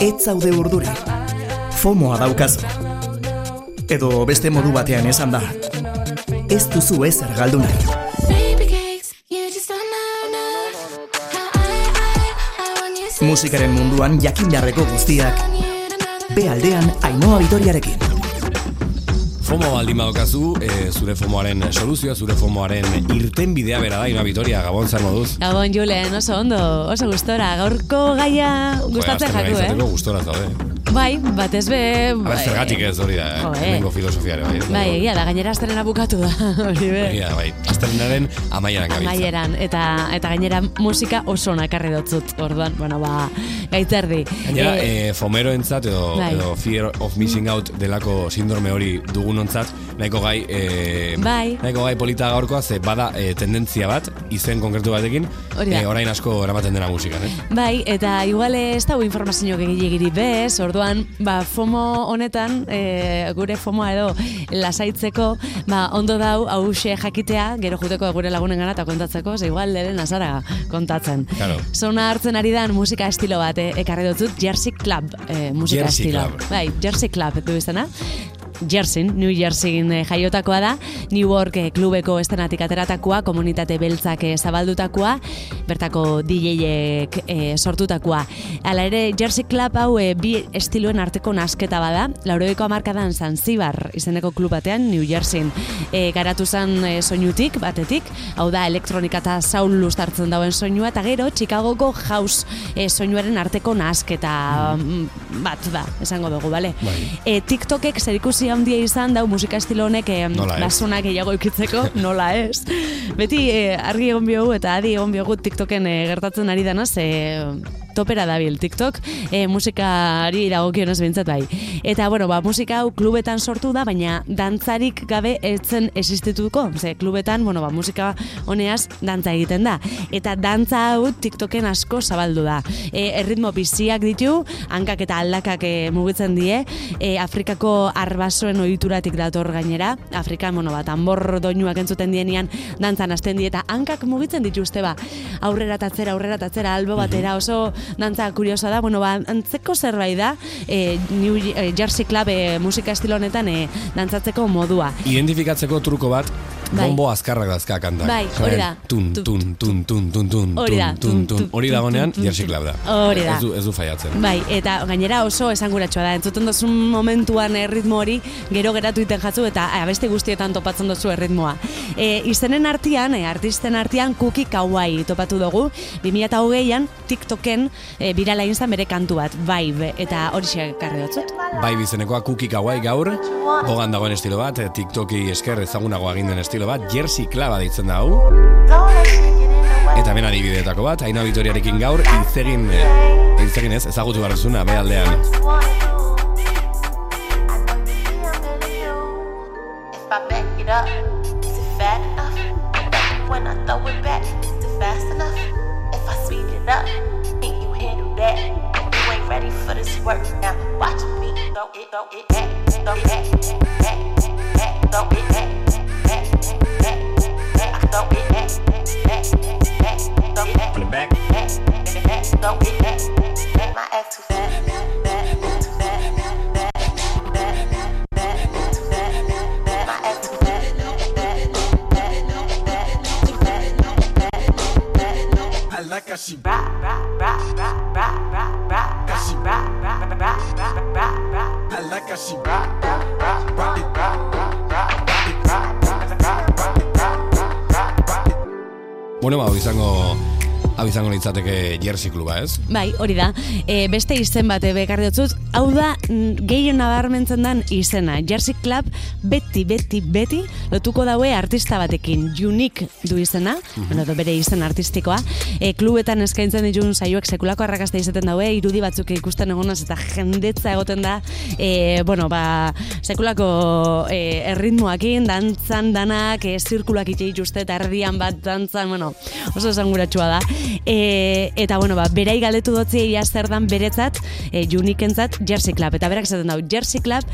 Ez zaude urduri. Fomoa daukazu. Edo beste modu batean esan da. Ez duzu ezer galdu nahi. Musikaren munduan jakin jarreko guztiak. Be aldean Ainoa Vitoriarekin. FOMO baldin badokazu, e, zure FOMOaren soluzioa, zure FOMOaren irten bidea bera da, Inoa Vitoria, Gabon zer moduz? Gabon, Julen, oso ondo, oso gustora. Gaurko gaia gustatzen jaku, eh? Gustora zaude. Bai, batez be... Bai, zergatik ez hori da, eh. filosofiare, bai. Bai, egia da, gainera asterena bukatu da, hori be. Egia, bai, asterenaren amaieran gabiltza. Amaieran, eta, eta gainera musika oso nakarri dotzut, orduan, bueno, ba, gaitzerdi. Gainera, Eh, eh, fomero entzat, edo, bai. edo fear of missing out delako sindrome hori dugunontzat, nahiko gai, eh, Bai. nahiko gai polita gaurkoa, ze bada eh, tendentzia bat, izen konkretu batekin, eh, orain asko eramaten dena musikan, eh? Bai, eta igual ez dago informazio gehiagiri bez, orduan, ba, FOMO honetan, e, gure FOMOa edo lasaitzeko, ba, ondo dau, hause jakitea, gero juteko gure lagunen gana eta kontatzeko, ze igual lehen azara kontatzen. Claro. Zona hartzen ari dan musika estilo bat, eh, ekarri dutzut, Jersey Club eh, musika Jersey estilo. Club. Bai, Jersey Club du izena. Jersey, New Jerseyin eh, jaiotakoa da, New York eh, klubeko estenatik ateratakoa, komunitate beltzak eh, zabaldutakoa, bertako DJ-ek eh, sortutakoa. Hala ere, Jersey Club hau eh, bi estiloen arteko nasketa bada, lauroiko amarkadan Zanzibar izeneko klub batean, New Jerseyin eh, garatu zen eh, soinutik, batetik, hau da elektronika eta soul hartzen dauen soinua, eta gero Chicagoko house eh, soinuaren arteko nasketa mm, bat da, esango dugu, bale? Bai. E, TikTokek zerikusi handia izan dau musika estilo honek Nola gehiago ikitzeko, nola ez. Beti e, argi egon biogu eta adi egon biogu TikToken e, gertatzen ari dana, ze topera dabil TikTok, e, musikari dagokionez bintzat bai. Eta, bueno, ba, musika hau klubetan sortu da, baina dantzarik gabe etzen existituko. Ze, klubetan, bueno, ba, musika honeaz dantza egiten da. Eta dantza hau TikToken asko zabaldu da. E, erritmo biziak ditu, hankak eta aldakak e, mugitzen die, e, Afrikako arbasoen ohituratik dator gainera, Afrikan, bueno, bat, tambor doinuak entzuten dienean dantzan hasten die, eta hankak mugitzen dituzte ba, aurrera tatzera, aurrera tatzera, albo batera, oso dantza kuriosa da, bueno, ba, antzeko zerbait da, e, New e, Jersey Club e, musika estilo honetan e, dantzatzeko modua. Identifikatzeko truko bat, Bai. bombo azkarrak dazka kantak. Bai, hori da. Tun, tun, tun, tun, tun, tun, Hori da. tun, tun. Hori tun, Jersey tun. Club da. Hori da. Ez du, ez du faiatzen. Bai, eta gainera oso esanguratsua da. Entzuten duzun momentuan erritmo hori, gero geratu iten jatzu eta abeste guztietan topatzen duzu erritmoa. E, izenen artean, e, artisten artean Cookie Kawaii topatu dugu. 2008an TikToken e, birala inzan bere kantu bat, Vibe, eta hori karri dutzut. Bai bizenekoa Cookie Kawaii gaur, bogan dagoen estilo bat, eh, TikToki esker ezagunago egin den estilo bat, Jersey Club deitzen da hau. Eta hemen adibideetako bat, Aina Vitoriarekin gaur, eh, izegin ez, ezagutu barrezuna, behaldean. Litzateke Jersey Cluba, ez? Bai, hori da. E, beste izen bat bekarri dutzut, hau da mm, gehien nabarmentzen den izena. Jersey Club beti, beti, beti lotuko daue artista batekin. Unique du izena, bueno, edo bere izen artistikoa. E, klubetan eskaintzen ditun saioek sekulako arrakasta izaten daue, irudi batzuk ikusten egonaz eta jendetza egoten da, e, bueno, ba, sekulako e, erritmoakin, dantzan danak, e, zirkulak itxe dituzte eta erdian bat dantzan, bueno, oso esanguratsua da. E, eta, bueno, ba, berai galdetu dotzi ia zer dan beretzat, e, unikentzat, Jersey Club. Eta berak esaten dau, Jersey Club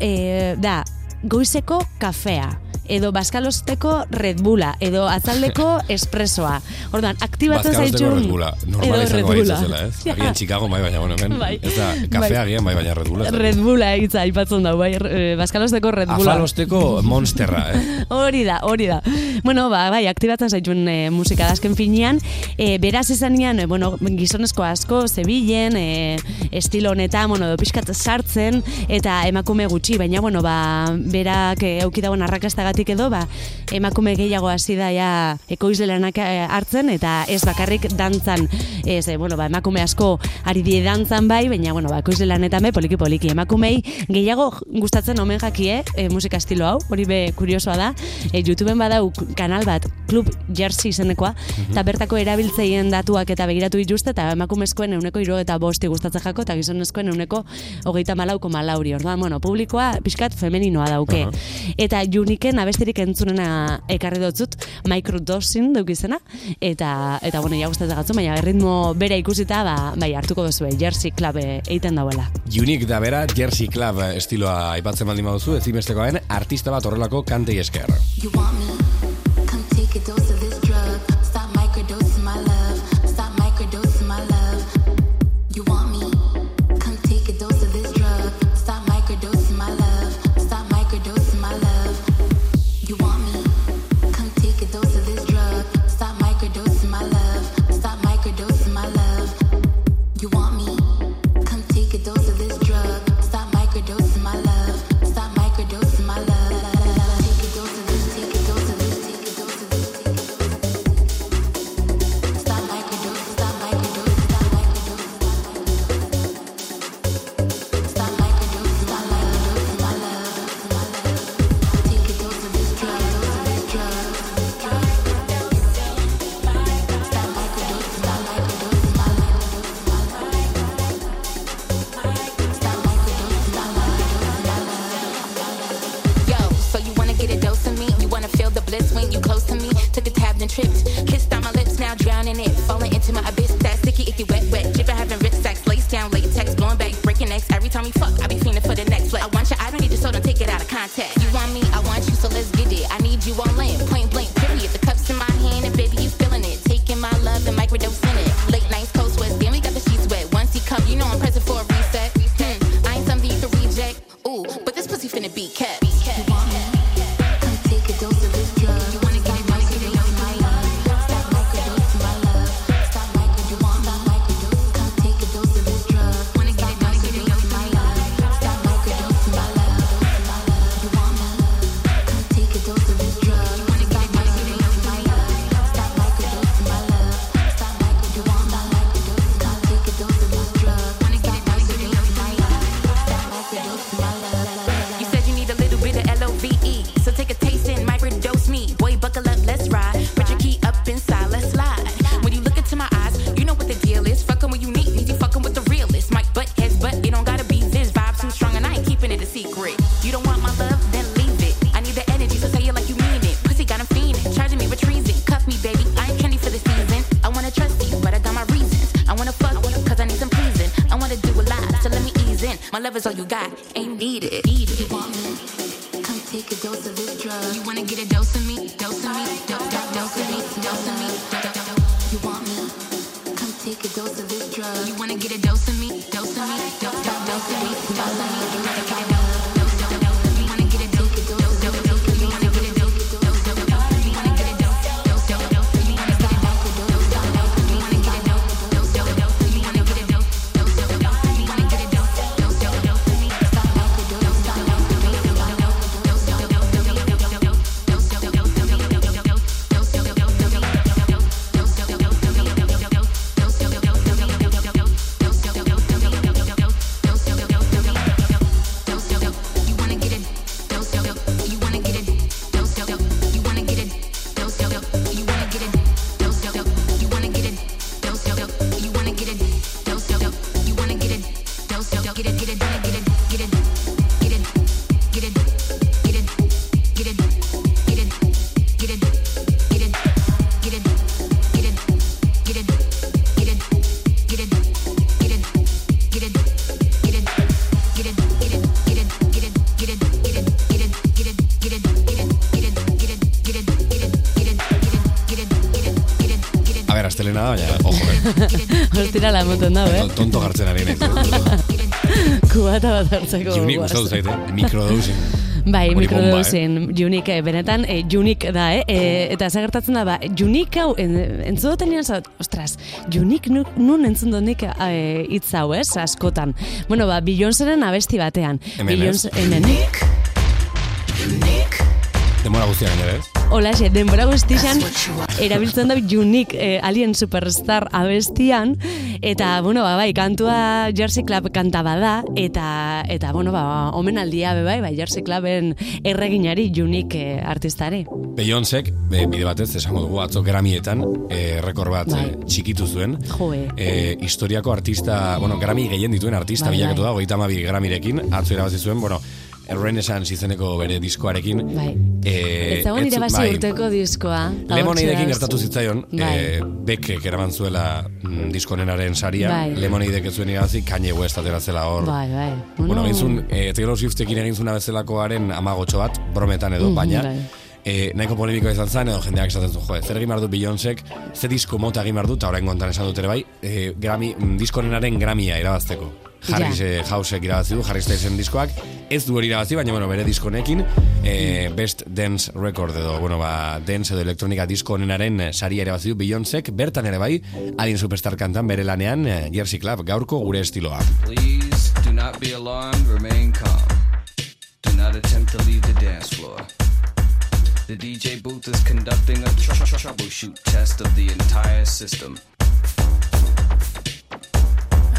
e, da, goizeko kafea edo Baskalosteko Red Bulla, edo Atzaldeko Espresoa. Orduan, aktibatu zaitxun... Red Bulla, normal izango gaitza zela, ez? Agian Chicago bai baina, bueno, men. bai. ez da, bai. kafea bai. agian bai baina Red Bulla. Red Bulla egitza aipatzen da, bai, eh, Baskalosteko Red Bulla. Afalosteko Monsterra, eh? hori da, hori da. Bueno, ba, bai, aktibatzen zaitxun e, eh, musika dasken finean, e, beraz izan nian, e, eh, bueno, gizonezko asko, zebilen, e, estilo honetan, bueno, do pixkat sartzen, eta emakume gutxi, baina, bueno, ba, berak e, aukidagoen arrakastagatik gatik edo, ba, emakume gehiago hasi da ja ekoizle lanak eh, hartzen eta ez bakarrik dantzan, ez, eh, bueno, ba, emakume asko ari die dantzan bai, baina, bueno, ba, ekoizle lanetan be, poliki poliki. Emakumei gehiago gustatzen omen jakie e, musika estilo hau, hori be kuriosoa da, e, YouTubeen badau kanal bat, Club Jersey izenekoa, mhm. eta bertako erabiltzeien datuak eta begiratu dituzte, eta emakumezkoen euneko irogeta bosti gustatzen jako, eta gizonezkoen euneko hogeita malauko malauri, orduan, bueno, publikoa pixkat femeninoa dauke. Uh -huh. Eta Uniken abestirik entzunena ekarri dotzut, microdosing duk izena, eta, eta bueno, ja gustatzen gatzu, baina ritmo bera ikusita, ba, bai, hartuko duzu, Jersey Club eh, eiten dauela. Unique da bera, Jersey Club eh, estiloa aipatzen baldin baduzu, ez imestekoa artista bat horrelako kantei esker. You want me? Come take a dose of Ostira la moten dago, eh? Tonto gartzen ari nahi. Kubata bat hartzeko. Junik, gustatu zaite, mikrodosing. Bai, Hori bomba, mikrodosin, junik, eh, benetan, eh, junik da, eh? E, eta zer gertatzen da, ba, junik hau, en, entzun duten zaut, ostras, junik nu, nun entzun dut nik eh, hitz hau, ez, askotan. Bueno, ba, Beyoncéren abesti batean. Hemen? Beyoncé- hemen. Demora guztia gainera, ez? Olaxe, denbora guztixan erabiltzen da Unique eh, Alien Superstar abestian eta bueno, ba, bai, kantua Jersey Club kanta bada eta eta bueno, ba, omenaldia be bai, bai, Jersey Cluben erreginari Unique eh, artistari. Beyoncék, be, bide batez, esango dugu atzo Grammyetan, e, rekord bat Bai. eh, txikitu zuen. Joe. E, historiako artista, bueno, Grammy gehien dituen artista Bai, bilakatu bai. da, goita amabi Grammyrekin, atzo irabazi zuen, bueno, Renaissance izeneko bere diskoarekin. Bai. E, Ez nire bazi bai, urteko diskoa. da- gertatu zitzaion, Bai. e, Bekek eraman zuela mm, diskonenaren saria, Bai. Lemonadek ez zuen irabazi, Kanye West atera zela hor. Bai, bai. Bueno, egin zuen, e, Taylor Swiftekin egin zuen bezalakoaren amagotxo bat, brometan edo, Mhm, baina, bai. e, nahiko polemikoa izan zen, edo jendeak esaten zuen, jo, zer egin behar du Beyoncék, ze disko mota egin behar du, eta orain gontan esan dut ere bai, e, Grammy, mm, diskonenaren Grammya irabazteko. Harris Ja. e, Hausek irabazi du, Harry Stylesen diskoak, ez du hori irabazi, baina bueno, bere diskonekin, e, Best Dance Record edo, bueno, ba, dance edo elektronika disko onenaren eh, saria irabazi du Beyoncék, bertan ere bai, Alien Superstar kantan bere lanean eh, Jersey Club, gaurko gure estiloa. Please do not be alarmed, remain calm. Do not attempt to leave the dance floor. The DJ booth is conducting a tr- tr- troubleshoot test of the entire system.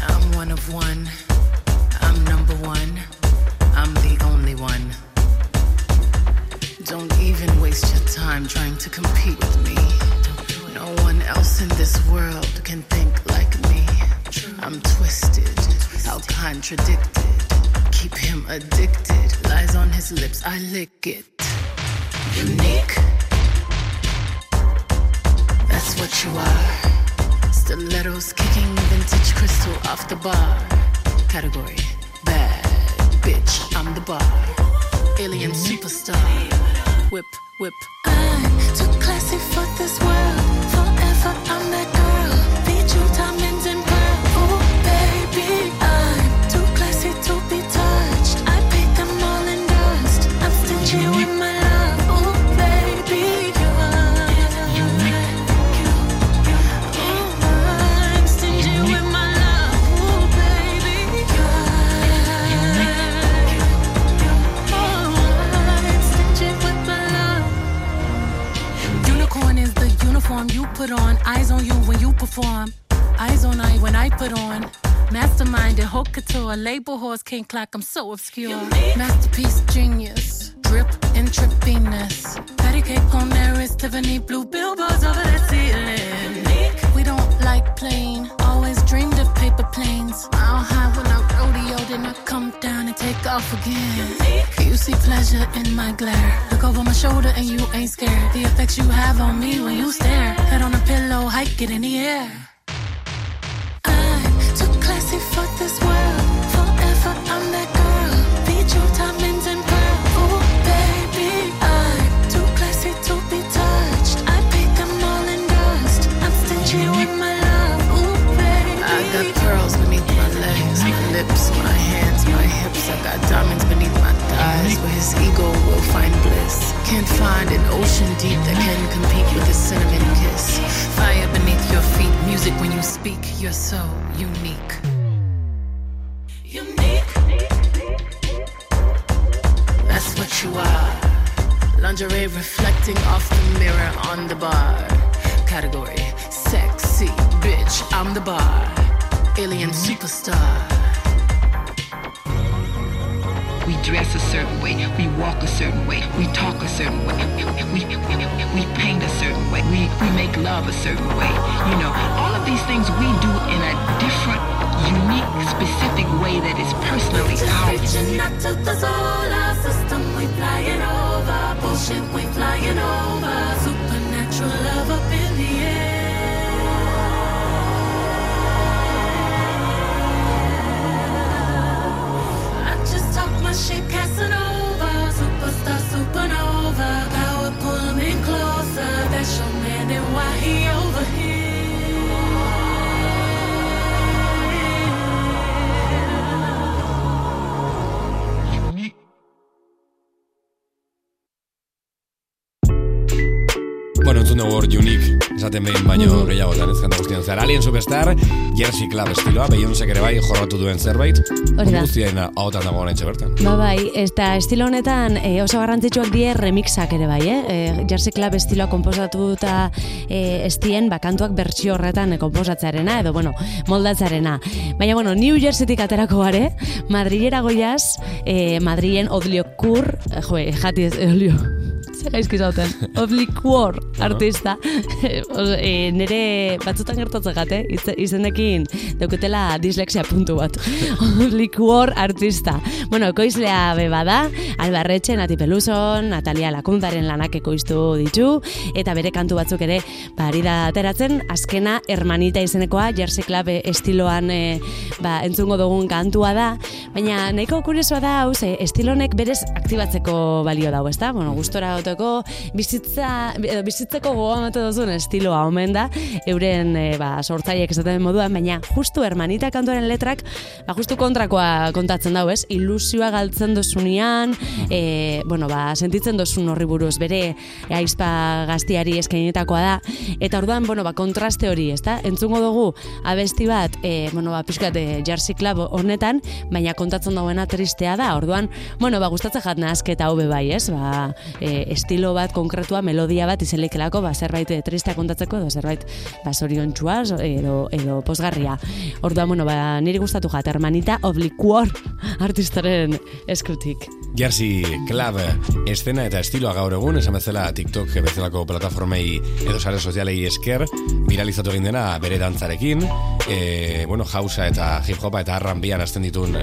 I'm one of one. I'm number one. I'm the only one. Don't even waste your time trying to compete with me. No one else in this world can think like me. I'm twisted, how contradicted. Keep him addicted. Lies on his lips, I lick it. Unique. That's what you are. Stilettos kicking vintage crystal off the bar. Category bitch, I'm the bar. Alien mm-hmm. superstar. Whip, whip. I'm too classy for this world. Forever, I'm that girl. Beat you diamonds and pearl. Oh, baby, I'm too classy to be touched. I paint them all in dust. I'm stingy with my haute. Label horse can't clock. I'm so obscure. Masterpiece genius. Drip and trippiness. Patty cake on there is Tiffany blue billboards over that ceiling. We don't like plain. Always dreamed of paper planes. Mile high when I rodeo, then I come down and take off again. You see pleasure in my glare. Look over my shoulder and you ain't scared. The effects you have on me when you stare. Head on a pillow, hike it in the air. I'm too classy for this world. I got diamonds beneath my thighs where his ego will find bliss. Can't find an ocean deep that can compete with a cinnamon kiss. Fire beneath your feet, music when you speak. You're so unique. Unique. That's what you are. Lingerie reflecting off the mirror on the bar. Category sexy bitch, I'm the bar. Alien superstar. We dress a certain way, we walk a certain way, we talk a certain way, we, we paint a certain way, we, we make love a certain way. You know, all of these things we do in a different, unique, specific way that is personally ours. Dugu hor unique, esaten behin baino gehiagotan ez jende guztien zer. Alien Superstar, Jersey Club estiloa, Beyoncé ere bai jorratu duen zerbait, Hori da. guztien ahotan dago bertan. Ba bai, eta estilo honetan e, oso garrantzitsuak die remixak ere bai, eh? E, Jersey Club estiloa konposatu eta e, estien bakantuak bertsio horretan e, konposatzearena, edo bueno, moldatzarena. Baina bueno, New Jerseytik aterako gare, Madrilera goiaz, e, Madrilen odliokur, jo, jati ez, odlio, gaizki zauten, odlikuor artista, e, nire batzutan gertatzen gate, itze- izenekin dauketela dislexia puntu bat. Odlikuor artista. Bueno, ekoizlea beba da, Albarretxe, Nati Peluson, Natalia Lakundaren lanak ekoiztu ditu, eta bere kantu batzuk ere, ba, ari da ateratzen, azkena hermanita izenekoa, Jersey Club eh, estiloan eh, ba, entzungo dugun kantua da, baina nahiko kuriosoa da, hau, estilonek berez aktibatzeko balio dago, ezta? Bueno, gustora goteko, bizitza, edo bizitzeko gogoa emate duzun estiloa omen da, euren e, ba, sortzaiek esaten moduan, baina justu hermanita kantuaren letrak, ba, justu kontrakoa kontatzen dau, ez? Ilusioa galtzen dozunean, e, bueno, ba, sentitzen dozun horri buruz, bere aizpa gaztiari eskainetakoa da, eta orduan, bueno, ba, kontraste hori, ezta? Entzungo dugu abesti bat, e, bueno, ba, pixkat, e, Jersey Club honetan, baina kontatzen dauena tristea da, orduan, bueno, ba, gustatzen jat nahazketa hobe bai, ez? Ba, e, estilo bat konkretua, melodia bat izelekelako, ba, zerbait e, tristea kontatzeko, edo zerbait, ba, zoriontsua, zo- edo, edo posgarria. Orduan, bueno, ba, niri gustatu jat, hermanita obliquor artistaren eskutik. Jersey Club estena eta estiloa gaur egun, esan bezala TikTok bezalako plataformei edo sare sozialei esker, viralizatu egin dena bere dantzarekin, e, bueno, jausa eta hip hopa eta arranbian hasten ditun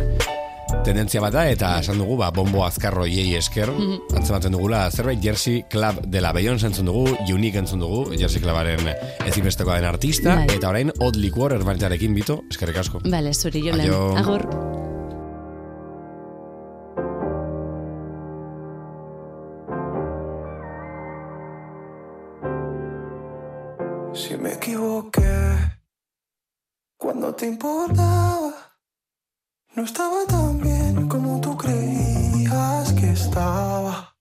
tendentzia bat da, eta esan dugu, ba, bombo azkarroiei esker, antzematen dugula, zerbait Jersey Club dela Beyoncé entzun dugu, Unique entzun dugu, Jersey Clubaren ezinbestekoa den artista, Bai. eta orain Odd Liquor hermanitarekin bito, eskerrik asko. Bale, zuri jolen. Aio. Agur. Si me equivoqué cuando te importaba, no estaba tan bien como tú creías que estaba.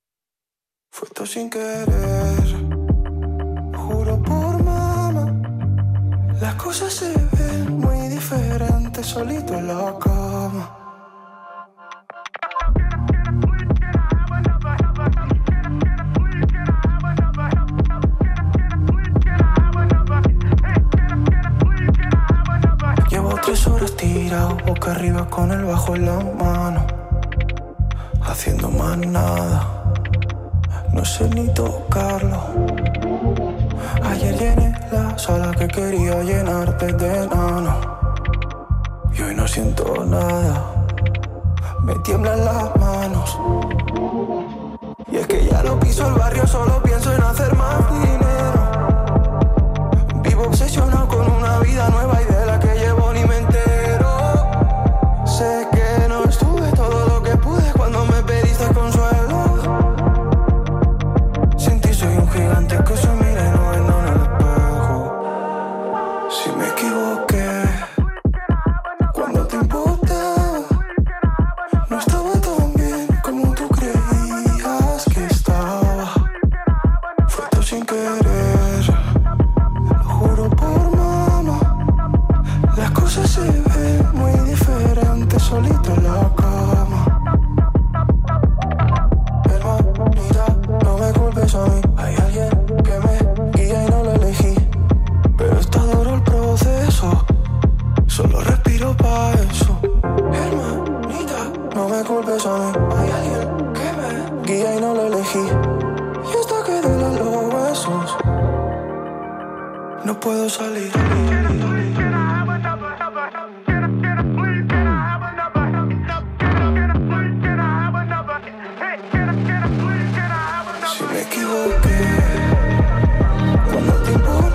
Fue todo sin querer, juro por mamá. Las cosas se ven muy diferentes solito en la cama. Boca arriba con el bajo en la mano, haciendo más nada. No sé ni tocarlo. Ayer llené la sala que quería llenarte de enano. Y hoy no siento nada. Me tiemblan las manos. Y es que ya no piso el barrio, solo pienso en hacer más dinero. Equivoqué. Cuando te importaba,